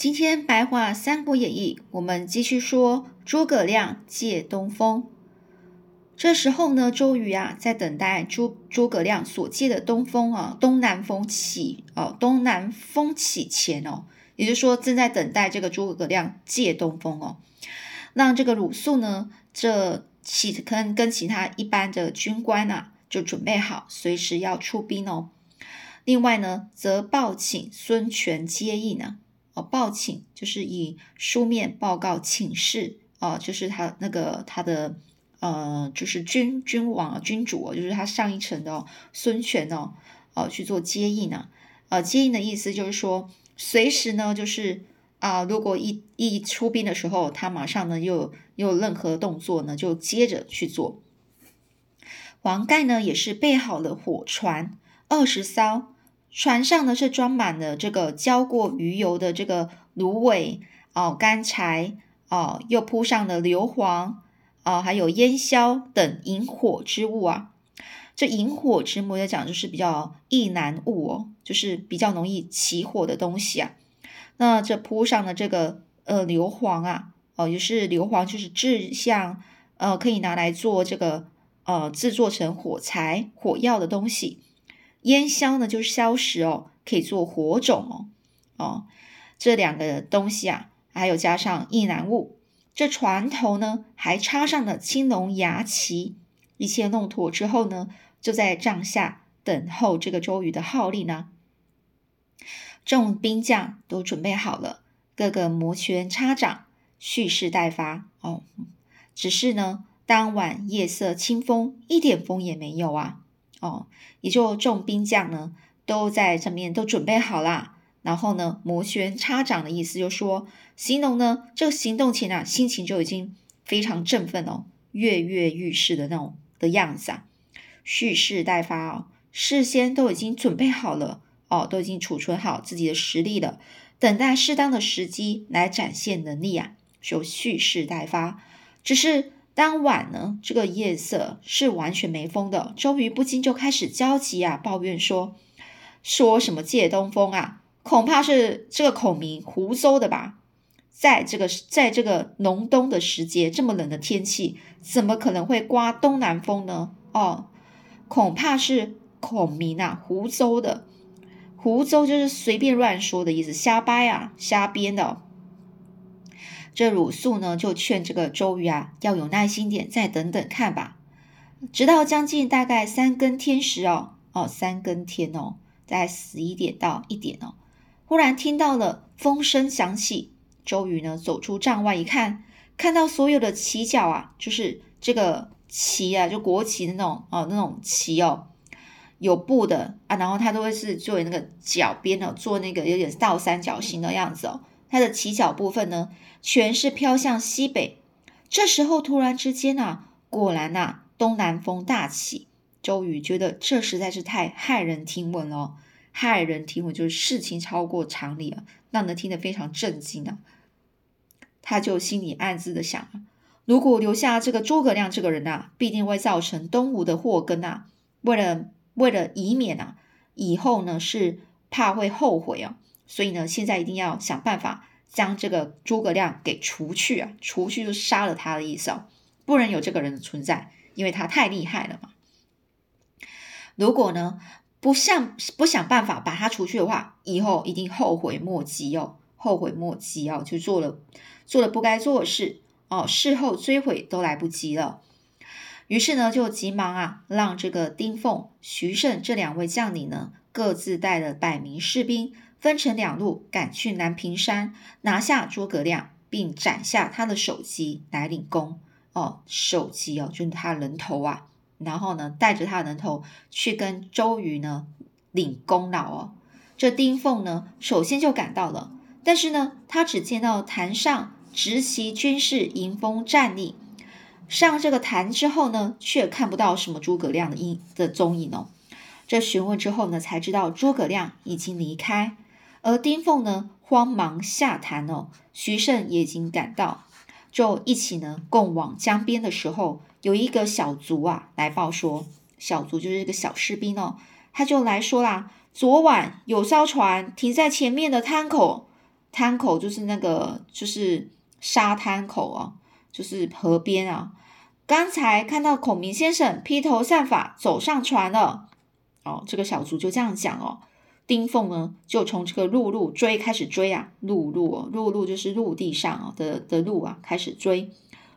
今天白话《三国演义》，我们继续说诸葛亮借东风。这时候呢，周瑜啊，在等待诸诸葛亮所借的东风啊，东南风起哦，东南风起前哦，也就是说，正在等待这个诸葛亮借东风哦，让这个鲁肃呢，这其跟跟其他一般的军官啊，就准备好，随时要出兵哦。另外呢，则报请孙权接应呢。报请就是以书面报告请示哦，就是他那个他的呃，就是君君王君主哦，就是他上一层的孙权哦，哦去做接应呢。呃，接应的意思就是说，随时呢，就是啊，如果一一出兵的时候，他马上呢又又有任何动作呢，就接着去做。黄盖呢也是备好了火船二十艘。船上呢是装满了这个浇过鱼油的这个芦苇哦、干柴哦，又铺上了硫磺哦，还有烟硝等引火之物啊。这引火之物来讲，就是比较易燃物哦，就是比较容易起火的东西啊。那这铺上的这个呃硫磺啊，哦，也是硫磺，就是制像呃可以拿来做这个呃制作成火柴、火药的东西。烟硝呢，就是硝石哦，可以做火种哦。哦，这两个东西啊，还有加上易燃物，这船头呢还插上了青龙牙旗。一切弄妥之后呢，就在帐下等候这个周瑜的号令呢。众兵将都准备好了，个个摩拳擦掌，蓄势待发哦。只是呢，当晚夜色清风，一点风也没有啊。哦，也就众兵将呢，都在这面都准备好啦。然后呢，摩拳擦掌的意思，就说形容呢，这个行动前啊，心情就已经非常振奋哦，跃跃欲试的那种的样子啊，蓄势待发哦，事先都已经准备好了哦，都已经储存好自己的实力了，等待适当的时机来展现能力啊，就蓄势待发，只是。当晚呢，这个夜色是完全没风的。周瑜不禁就开始焦急啊，抱怨说：“说什么借东风啊？恐怕是这个孔明胡诌的吧？在这个在这个隆冬的时节，这么冷的天气，怎么可能会刮东南风呢？哦，恐怕是孔明啊胡诌的。胡诌就是随便乱说的意思，瞎掰啊，瞎编的。”这鲁肃呢，就劝这个周瑜啊，要有耐心点，再等等看吧。直到将近大概三更天时哦，哦，三更天哦，在十一点到一点哦，忽然听到了风声响起。周瑜呢，走出帐外一看，看到所有的旗角啊，就是这个旗啊，就国旗的那种哦，那种旗哦，有布的啊，然后它都会是作为那个角边哦，做那个有点倒三角形的样子哦。它的起角部分呢，全是飘向西北。这时候突然之间啊，果然呐，东南风大起。周瑜觉得这实在是太骇人听闻了，骇人听闻就是事情超过常理啊，让人听得非常震惊啊。他就心里暗自的想啊，如果留下这个诸葛亮这个人啊，必定会造成东吴的祸根啊。为了为了以免啊，以后呢是怕会后悔啊。所以呢，现在一定要想办法将这个诸葛亮给除去啊！除去就杀了他的意思哦，不能有这个人的存在，因为他太厉害了嘛。如果呢不想不想办法把他除去的话，以后一定后悔莫及哦，后悔莫及哦，就做了做了不该做的事哦，事后追悔都来不及了。于是呢，就急忙啊，让这个丁奉、徐盛这两位将领呢，各自带了百名士兵。分成两路赶去南屏山，拿下诸葛亮，并斩下他的首级来领功。哦，首级哦，就是他人头啊。然后呢，带着他的人头去跟周瑜呢领功劳哦。这丁奉呢，首先就赶到了，但是呢，他只见到坛上执旗军士迎风站立。上这个坛之后呢，却看不到什么诸葛亮的影的踪影哦。这询问之后呢，才知道诸葛亮已经离开。而丁奉呢，慌忙下坛哦。徐盛也已经赶到，就一起呢，共往江边的时候，有一个小卒啊来报说，小卒就是一个小士兵哦，他就来说啦，昨晚有艘船停在前面的滩口，滩口就是那个就是沙滩口啊，就是河边啊。刚才看到孔明先生披头散发走上船了。哦，这个小卒就这样讲哦。丁凤呢，就从这个陆路追开始追啊，陆路哦，陆路就是陆地上啊的的路啊，开始追。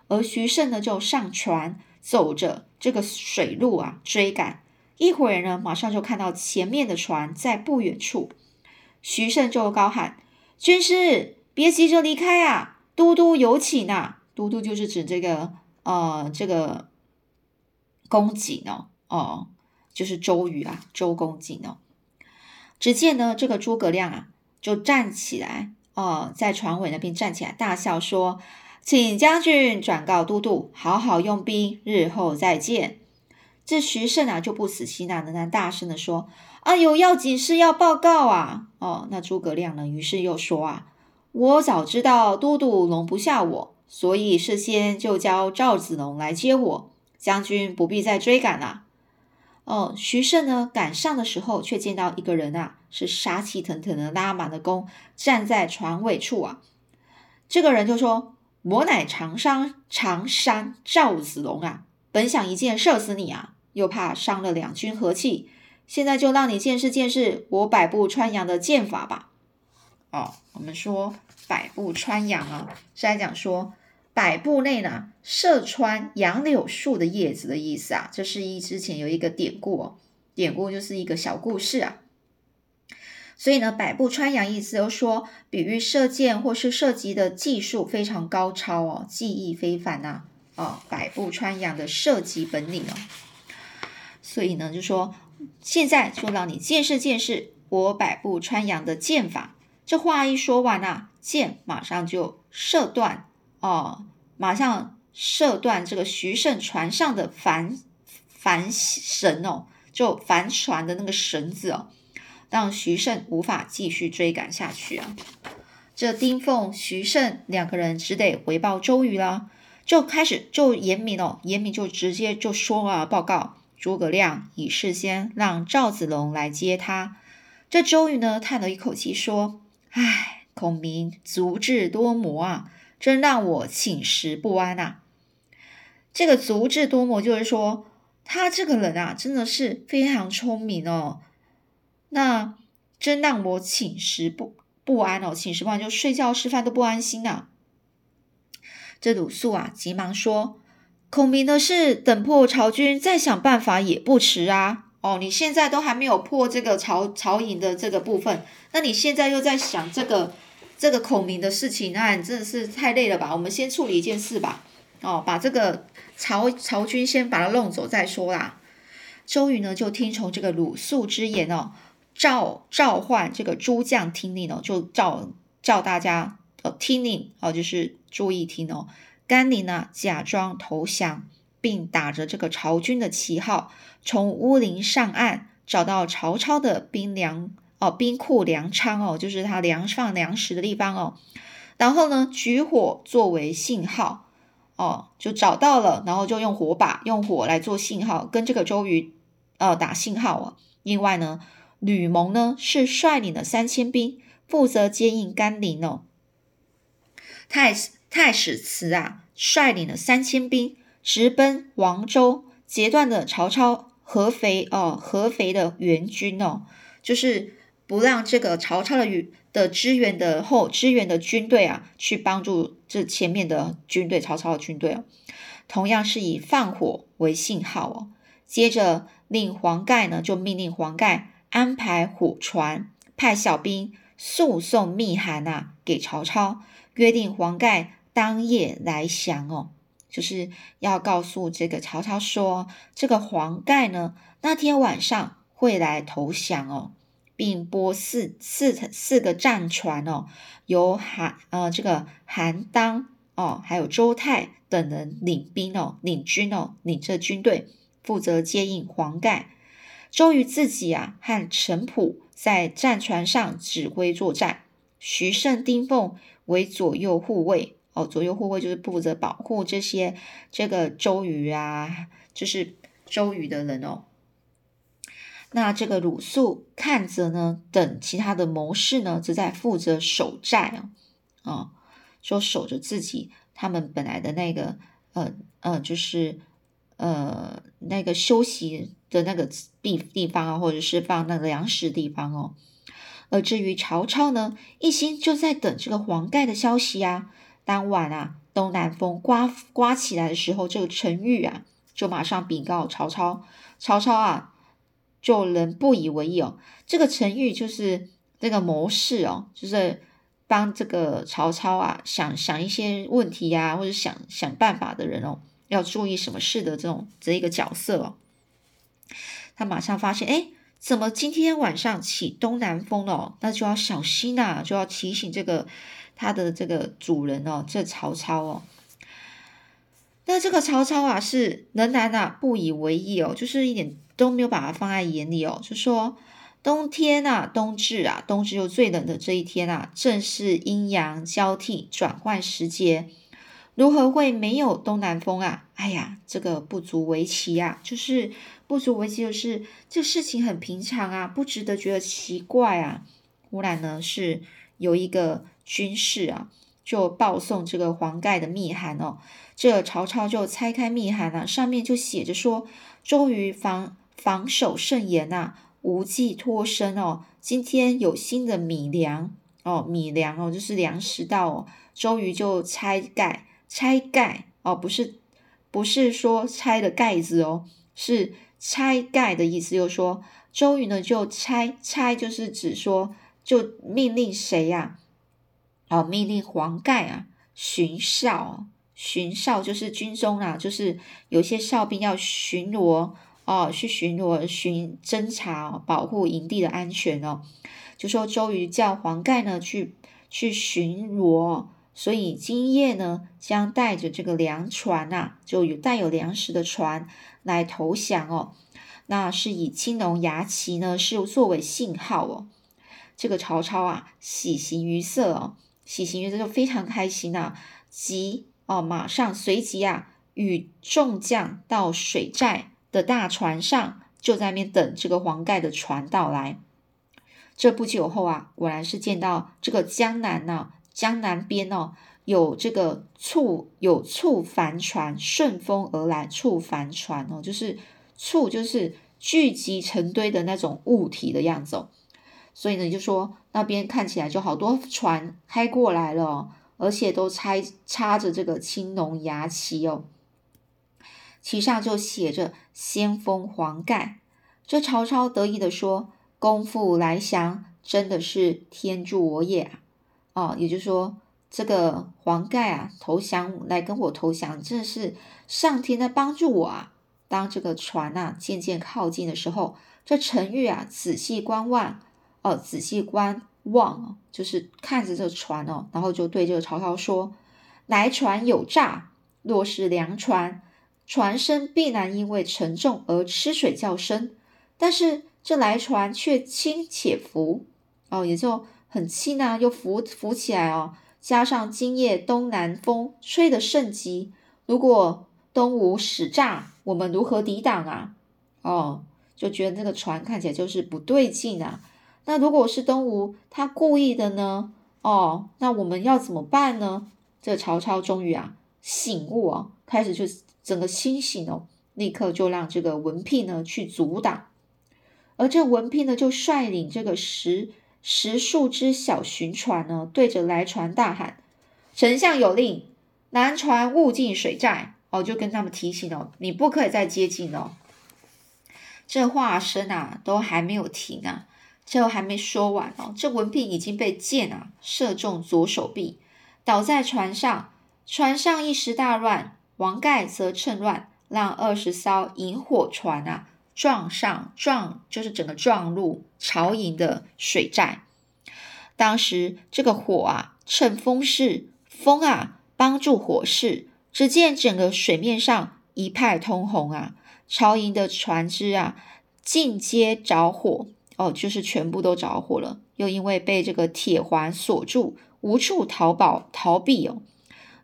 而徐盛呢，就上船，走着这个水路啊追赶。一会儿呢，马上就看到前面的船在不远处。徐盛就高喊：“军师，别急着离开啊，都督有请呐！”都督就是指这个呃，这个公瑾哦，哦，就是周瑜啊，周公瑾哦。只见呢，这个诸葛亮啊，就站起来哦，在船尾那边站起来，大笑说：“请将军转告都督，好好用兵，日后再见。”这徐盛啊就不死心啊，仍然大声的说：“啊，有要紧事要报告啊！”哦，那诸葛亮呢，于是又说：“啊，我早知道都督容不下我，所以事先就叫赵子龙来接我。将军不必再追赶了。”哦，徐盛呢赶上的时候，却见到一个人啊，是杀气腾腾的拉满了弓，站在船尾处啊。这个人就说：“我乃长山长山赵子龙啊，本想一箭射死你啊。”又怕伤了两军和气，现在就让你见识见识我百步穿杨的剑法吧。哦，我们说百步穿杨啊，是在讲说百步内呢射穿杨柳树的叶子的意思啊。这是一之前有一个典故哦，典故就是一个小故事啊。所以呢，百步穿杨意思就说比喻射箭或是射击的技术非常高超哦，技艺非凡呐。哦，百步穿杨的射击本领哦。所以呢，就说现在就让你见识见识我百步穿杨的剑法。这话一说完啊，箭马上就射断哦，马上射断这个徐盛船上的帆帆绳哦，就帆船的那个绳子哦，让徐盛无法继续追赶下去啊。这丁奉、徐盛两个人只得回报周瑜了，就开始就严明哦，严明就直接就说啊，报告。诸葛亮已事先让赵子龙来接他。这周瑜呢，叹了一口气说：“唉，孔明足智多谋啊，真让我寝食不安呐。”这个足智多谋就是说，他这个人啊，真的是非常聪明哦。那真让我寝食不不安哦，寝食不安就睡觉吃饭都不安心呐。这鲁肃啊，急忙说。孔明的事，等破曹军再想办法也不迟啊！哦，你现在都还没有破这个曹曹营的这个部分，那你现在又在想这个这个孔明的事情，那真的是太累了吧？我们先处理一件事吧。哦，把这个曹曹军先把他弄走再说啦。周瑜呢，就听从这个鲁肃之言哦，召召唤这个诸将听令哦，就召叫大家呃听令哦，就是注意听哦。甘宁呢，假装投降，并打着这个曹军的旗号，从乌林上岸，找到曹操的兵粮哦，兵库粮仓哦，就是他粮放粮食的地方哦。然后呢，举火作为信号哦，就找到了，然后就用火把，用火来做信号，跟这个周瑜呃打信号啊。另外呢，吕蒙呢是率领了三千兵，负责接应甘宁哦。太太史慈啊，率领了三千兵直奔王州，截断了曹操合肥哦合肥的援军哦，就是不让这个曹操的与的支援的后支援的军队啊，去帮助这前面的军队曹操的军队哦。同样是以放火为信号哦，接着令黄盖呢，就命令黄盖安排火船，派小兵速送密函啊给曹操，约定黄盖。当夜来降哦，就是要告诉这个曹操说，这个黄盖呢，那天晚上会来投降哦，并拨四四四个战船哦，由韩呃这个韩当哦，还有周泰等人领兵哦，领军哦，领着军队负责接应黄盖。周瑜自己啊和陈普在战船上指挥作战，徐盛、丁奉为左右护卫。哦，左右护卫就是负责保护这些这个周瑜啊，就是周瑜的人哦。那这个鲁肃看着呢，等其他的谋士呢，则在负责守寨啊，啊，就守着自己他们本来的那个呃呃，就是呃那个休息的那个地地方啊，或者是放那个粮食地方哦。而至于曹操呢，一心就在等这个黄盖的消息啊。当晚啊，东南风刮刮起来的时候，这个陈玉啊，就马上禀告曹操。曹操啊。就人不以为意哦，这个成语就是这个谋士哦，就是帮这个曹操啊想想一些问题呀，或者想想办法的人哦，要注意什么事的这种这一个角色哦。他马上发现，哎，怎么今天晚上起东南风了？那就要小心呐，就要提醒这个他的这个主人哦，这曹操哦。那这个曹操啊，是仍然啊不以为意哦，就是一点。都没有把它放在眼里哦，就说冬天啊，冬至啊，冬至又最冷的这一天啊，正是阴阳交替转换时节，如何会没有东南风啊？哎呀，这个不足为奇啊，就是不足为奇，就是这事情很平常啊，不值得觉得奇怪啊。忽然呢，是有一个军士啊，就报送这个黄盖的密函哦，这曹操就拆开密函啊，上面就写着说，周瑜防。防守甚严呐，无计脱身哦。今天有新的米粮哦，米粮哦，就是粮食到哦。周瑜就拆盖，拆盖哦，不是不是说拆的盖子哦，是拆盖的意思。又说周瑜呢，就拆拆，就是指说，就命令谁呀？哦，命令黄盖啊，巡哨，巡哨就是军中啊，就是有些哨兵要巡逻。哦，去巡逻、巡侦查、保护营地的安全哦。就说周瑜叫黄盖呢去去巡逻，所以今夜呢将带着这个粮船呐，就有带有粮食的船来投降哦。那是以青龙牙旗呢是作为信号哦。这个曹操啊喜形于色哦，喜形于色就非常开心呐，即哦马上随即啊与众将到水寨。的大船上就在那边等这个黄盖的船到来。这不久后啊，果然是见到这个江南呢，江南边哦，有这个簇有簇帆船顺风而来。簇帆船哦，就是簇就是聚集成堆的那种物体的样子哦。所以呢，就说那边看起来就好多船开过来了，而且都插插着这个青龙牙旗哦。旗上就写着“先锋黄盖”，这曹操得意地说：“功夫来降，真的是天助我也啊！”哦，也就是说，这个黄盖啊，投降来跟我投降，真的是上天在帮助我啊！当这个船啊渐渐靠近的时候，这陈玉啊仔细观望，哦，仔细观望，就是看着这船哦，然后就对这个曹操说：“来船有诈，若是良船。”船身必然因为沉重而吃水较深，但是这来船却轻且浮，哦，也就很轻啊，又浮浮起来哦。加上今夜东南风吹得甚急，如果东吴使诈，我们如何抵挡啊？哦，就觉得这个船看起来就是不对劲啊。那如果是东吴他故意的呢？哦，那我们要怎么办呢？这曹操终于啊醒悟啊，开始就。整个清醒哦，立刻就让这个文聘呢去阻挡，而这文聘呢就率领这个十十数只小巡船呢，对着来船大喊：“丞相有令，南船勿进水寨。”哦，就跟他们提醒哦，你不可以再接近哦。这话声啊都还没有停啊，这还没说完哦，这文聘已经被箭啊射中左手臂，倒在船上，船上一时大乱。王盖则趁乱让二十艘引火船啊撞上撞，就是整个撞入曹营的水寨。当时这个火啊趁风势，风啊帮助火势，只见整个水面上一派通红啊，曹营的船只啊尽皆着火哦，就是全部都着火了。又因为被这个铁环锁住，无处逃跑逃避哦。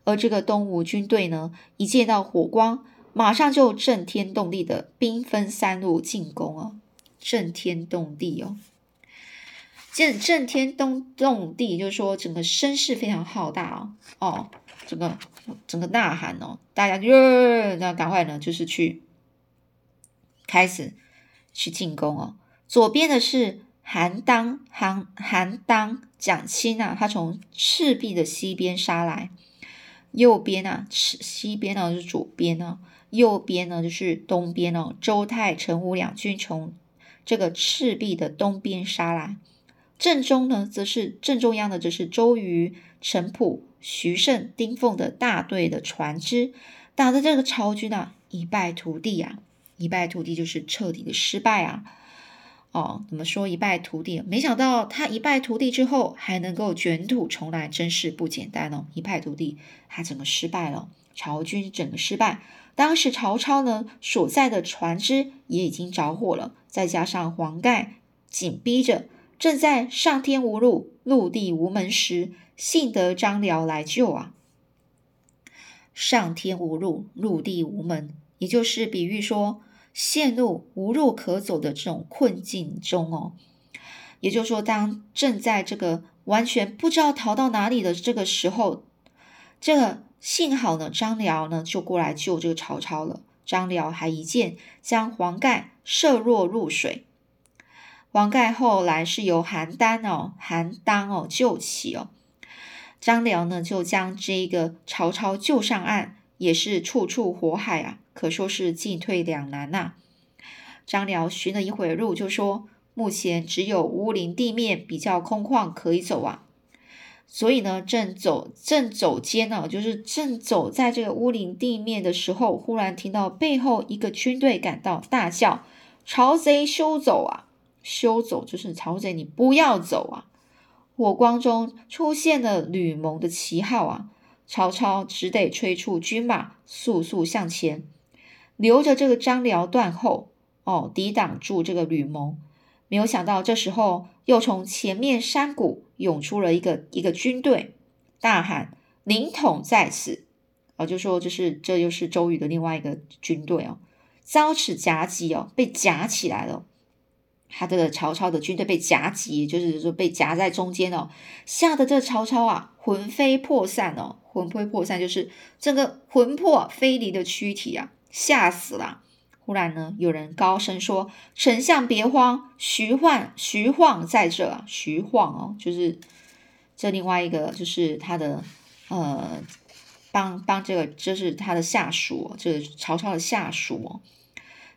而这个东吴军队呢，一见到火光，马上就震天动地的兵分三路进攻啊！震天动地哦。震震天动动地，就是说整个声势非常浩大哦哦，整个整个呐喊哦，大家就那赶快呢，就是去开始去进攻哦。左边的是韩当韩韩当蒋钦啊，他从赤壁的西边杀来；右边啊，赤西边呢是左边呢，右边呢就是东边哦。周泰、陈武两军从这个赤壁的东边杀来。正中呢，则是正中央的，则是周瑜、陈普、徐盛、丁奉的大队的船只，打的这个曹军啊一败涂地啊！一败涂地就是彻底的失败啊！哦，怎么说一败涂地？没想到他一败涂地之后还能够卷土重来，真是不简单哦！一败涂地，他整个失败了，曹军整个失败。当时曹操呢所在的船只也已经着火了，再加上黄盖紧逼着。正在上天无路，陆地无门时，幸得张辽来救啊！上天无路，陆地无门，也就是比喻说陷入无路可走的这种困境中哦。也就是说，当正在这个完全不知道逃到哪里的这个时候，这个幸好呢，张辽呢就过来救这个曹操了。张辽还一箭将黄盖射落入水。黄盖后来是由韩丹哦、韩当哦救起哦，张辽呢就将这个曹操救上岸，也是处处火海啊，可说是进退两难呐。张辽寻了一会路，就说目前只有乌林地面比较空旷可以走啊，所以呢正走正走间呢，就是正走在这个乌林地面的时候，忽然听到背后一个军队赶到，大叫：“曹贼休走啊！”休走，就是曹贼，你不要走啊！火光中出现了吕蒙的旗号啊！曹操只得催促军马速速向前，留着这个张辽断后哦，抵挡住这个吕蒙。没有想到，这时候又从前面山谷涌出了一个一个军队，大喊：“凌统在此！”哦，就说这是这又是周瑜的另外一个军队哦，遭此夹击哦，被夹起来了。他这个曹操的军队被夹击，就是说被夹在中间哦，吓得这曹操啊魂飞魄散哦，魂飞魄散就是整个魂魄飞离的躯体啊，吓死了。忽然呢，有人高声说：“丞相别慌，徐晃徐晃在这。”徐晃哦，就是这另外一个就是他的呃帮帮这个就是他的下属，这曹操的下属，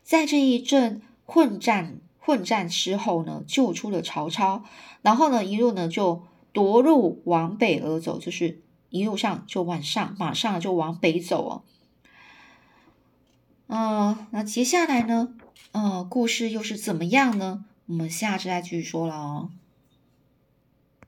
在这一阵混战。混战之后呢，救出了曹操，然后呢，一路呢就夺路往北而走，就是一路上就往上，马上就往北走哦。嗯，那接下来呢，呃，故事又是怎么样呢？我们下次再继续说了哦。